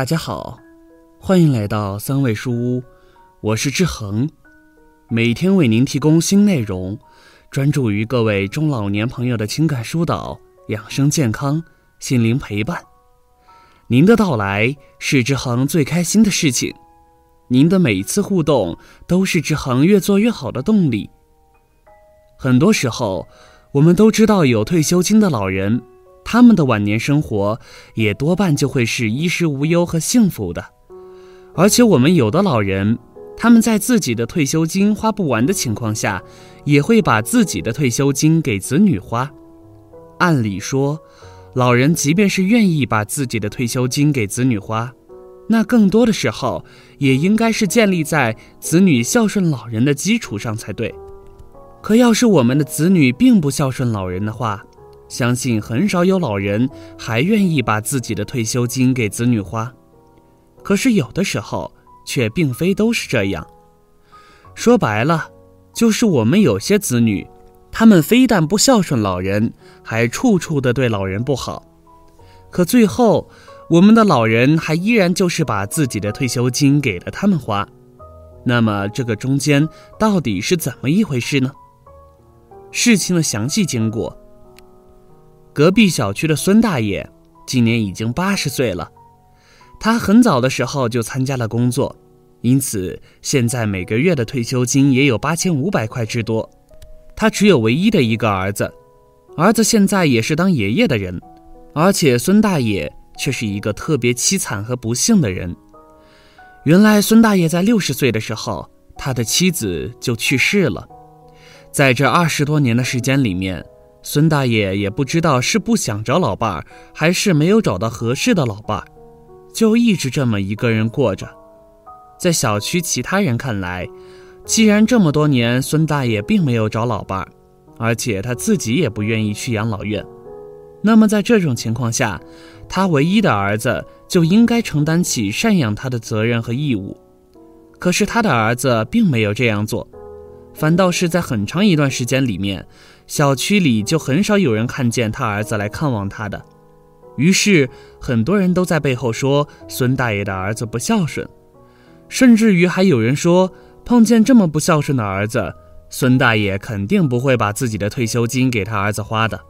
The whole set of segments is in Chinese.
大家好，欢迎来到三味书屋，我是志恒，每天为您提供新内容，专注于各位中老年朋友的情感疏导、养生健康、心灵陪伴。您的到来是志恒最开心的事情，您的每一次互动都是志恒越做越好的动力。很多时候，我们都知道有退休金的老人。他们的晚年生活也多半就会是衣食无忧和幸福的，而且我们有的老人，他们在自己的退休金花不完的情况下，也会把自己的退休金给子女花。按理说，老人即便是愿意把自己的退休金给子女花，那更多的时候也应该是建立在子女孝顺老人的基础上才对。可要是我们的子女并不孝顺老人的话，相信很少有老人还愿意把自己的退休金给子女花，可是有的时候却并非都是这样。说白了，就是我们有些子女，他们非但不孝顺老人，还处处的对老人不好。可最后，我们的老人还依然就是把自己的退休金给了他们花。那么这个中间到底是怎么一回事呢？事情的详细经过。隔壁小区的孙大爷今年已经八十岁了，他很早的时候就参加了工作，因此现在每个月的退休金也有八千五百块之多。他只有唯一的一个儿子，儿子现在也是当爷爷的人，而且孙大爷却是一个特别凄惨和不幸的人。原来孙大爷在六十岁的时候，他的妻子就去世了，在这二十多年的时间里面。孙大爷也不知道是不想找老伴儿，还是没有找到合适的老伴儿，就一直这么一个人过着。在小区其他人看来，既然这么多年孙大爷并没有找老伴儿，而且他自己也不愿意去养老院，那么在这种情况下，他唯一的儿子就应该承担起赡养他的责任和义务。可是他的儿子并没有这样做。反倒是在很长一段时间里面，小区里就很少有人看见他儿子来看望他的。于是，很多人都在背后说孙大爷的儿子不孝顺，甚至于还有人说，碰见这么不孝顺的儿子，孙大爷肯定不会把自己的退休金给他儿子花的。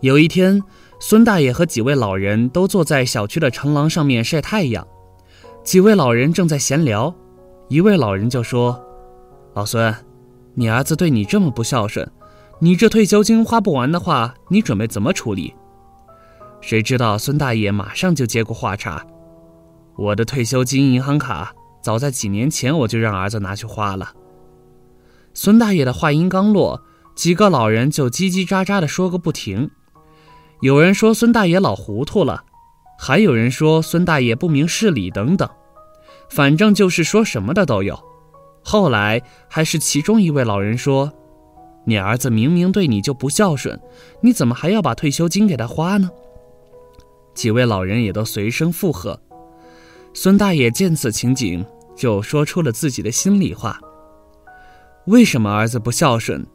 有一天，孙大爷和几位老人都坐在小区的长廊上面晒太阳，几位老人正在闲聊，一位老人就说：“老孙。”你儿子对你这么不孝顺，你这退休金花不完的话，你准备怎么处理？谁知道孙大爷马上就接过话茬：“我的退休金银行卡早在几年前我就让儿子拿去花了。”孙大爷的话音刚落，几个老人就叽叽喳喳的说个不停。有人说孙大爷老糊涂了，还有人说孙大爷不明事理等等，反正就是说什么的都有。后来还是其中一位老人说：“你儿子明明对你就不孝顺，你怎么还要把退休金给他花呢？”几位老人也都随声附和。孙大爷见此情景，就说出了自己的心里话：“为什么儿子不孝顺？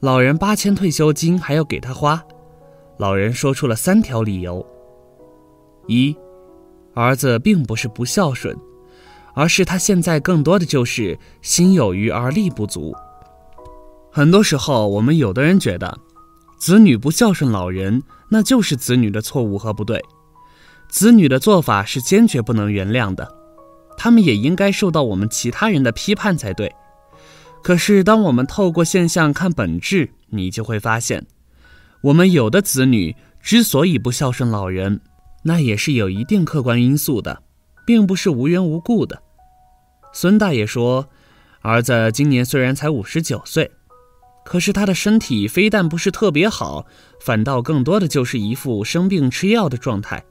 老人八千退休金还要给他花？”老人说出了三条理由：一，儿子并不是不孝顺。而是他现在更多的就是心有余而力不足。很多时候，我们有的人觉得，子女不孝顺老人，那就是子女的错误和不对，子女的做法是坚决不能原谅的，他们也应该受到我们其他人的批判才对。可是，当我们透过现象看本质，你就会发现，我们有的子女之所以不孝顺老人，那也是有一定客观因素的，并不是无缘无故的。孙大爷说：“儿子今年虽然才五十九岁，可是他的身体非但不是特别好，反倒更多的就是一副生病吃药的状态。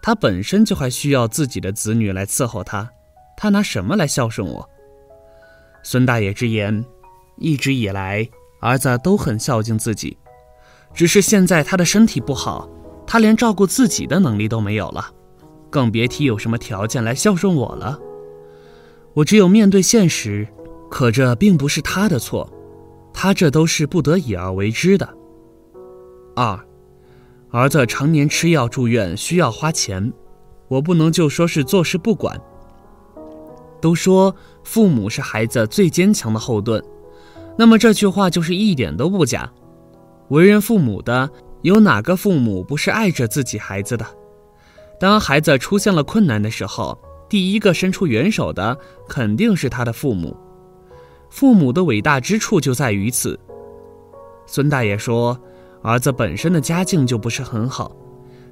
他本身就还需要自己的子女来伺候他，他拿什么来孝顺我？”孙大爷直言：“一直以来，儿子都很孝敬自己，只是现在他的身体不好，他连照顾自己的能力都没有了，更别提有什么条件来孝顺我了。”我只有面对现实，可这并不是他的错，他这都是不得已而为之的。二，儿子常年吃药住院需要花钱，我不能就说是坐视不管。都说父母是孩子最坚强的后盾，那么这句话就是一点都不假。为人父母的，有哪个父母不是爱着自己孩子的？当孩子出现了困难的时候，第一个伸出援手的肯定是他的父母。父母的伟大之处就在于此。孙大爷说，儿子本身的家境就不是很好，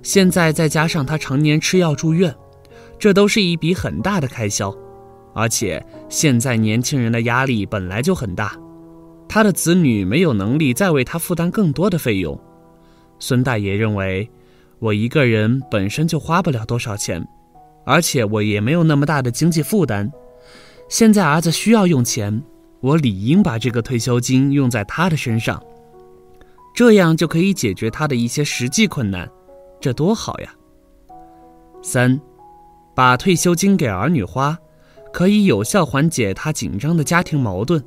现在再加上他常年吃药住院，这都是一笔很大的开销。而且现在年轻人的压力本来就很大，他的子女没有能力再为他负担更多的费用。孙大爷认为，我一个人本身就花不了多少钱，而且我也没有那么大的经济负担。现在儿子需要用钱，我理应把这个退休金用在他的身上，这样就可以解决他的一些实际困难，这多好呀！三，把退休金给儿女花。可以有效缓解他紧张的家庭矛盾。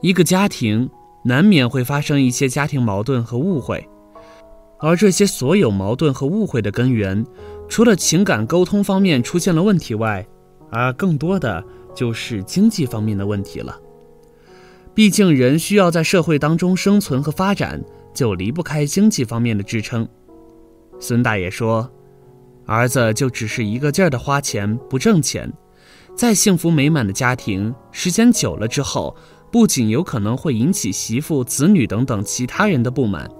一个家庭难免会发生一些家庭矛盾和误会，而这些所有矛盾和误会的根源，除了情感沟通方面出现了问题外，而更多的就是经济方面的问题了。毕竟人需要在社会当中生存和发展，就离不开经济方面的支撑。孙大爷说：“儿子就只是一个劲儿的花钱，不挣钱。”再幸福美满的家庭，时间久了之后，不仅有可能会引起媳妇、子女等等其他人的不满，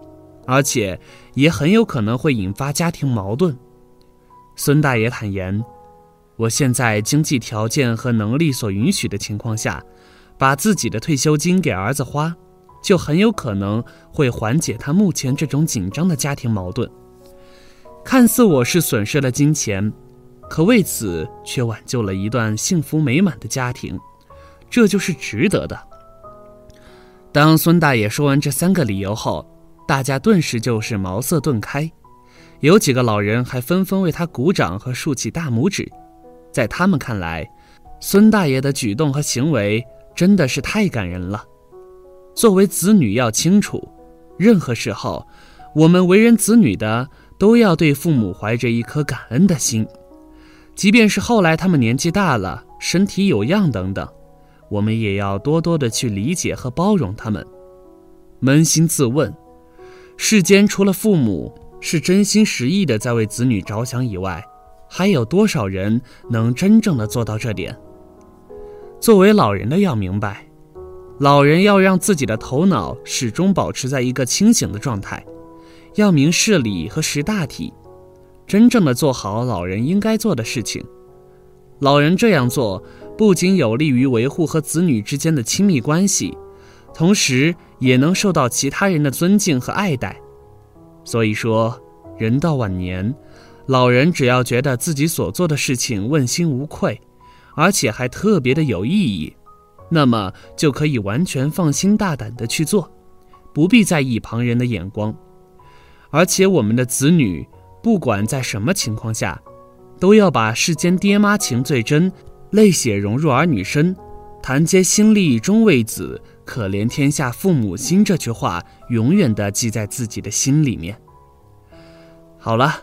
而且也很有可能会引发家庭矛盾。孙大爷坦言：“我现在经济条件和能力所允许的情况下，把自己的退休金给儿子花，就很有可能会缓解他目前这种紧张的家庭矛盾。看似我是损失了金钱。”可为此却挽救了一段幸福美满的家庭，这就是值得的。当孙大爷说完这三个理由后，大家顿时就是茅塞顿开，有几个老人还纷纷为他鼓掌和竖起大拇指。在他们看来，孙大爷的举动和行为真的是太感人了。作为子女，要清楚，任何时候，我们为人子女的都要对父母怀着一颗感恩的心。即便是后来他们年纪大了、身体有恙等等，我们也要多多的去理解和包容他们。扪心自问，世间除了父母是真心实意的在为子女着想以外，还有多少人能真正的做到这点？作为老人的要明白，老人要让自己的头脑始终保持在一个清醒的状态，要明事理和识大体。真正的做好老人应该做的事情，老人这样做不仅有利于维护和子女之间的亲密关系，同时也能受到其他人的尊敬和爱戴。所以说，人到晚年，老人只要觉得自己所做的事情问心无愧，而且还特别的有意义，那么就可以完全放心大胆的去做，不必在意旁人的眼光。而且我们的子女。不管在什么情况下，都要把“世间爹妈情最真，泪血融入儿女身，谈皆心力终为子，可怜天下父母心”这句话永远的记在自己的心里面。好了，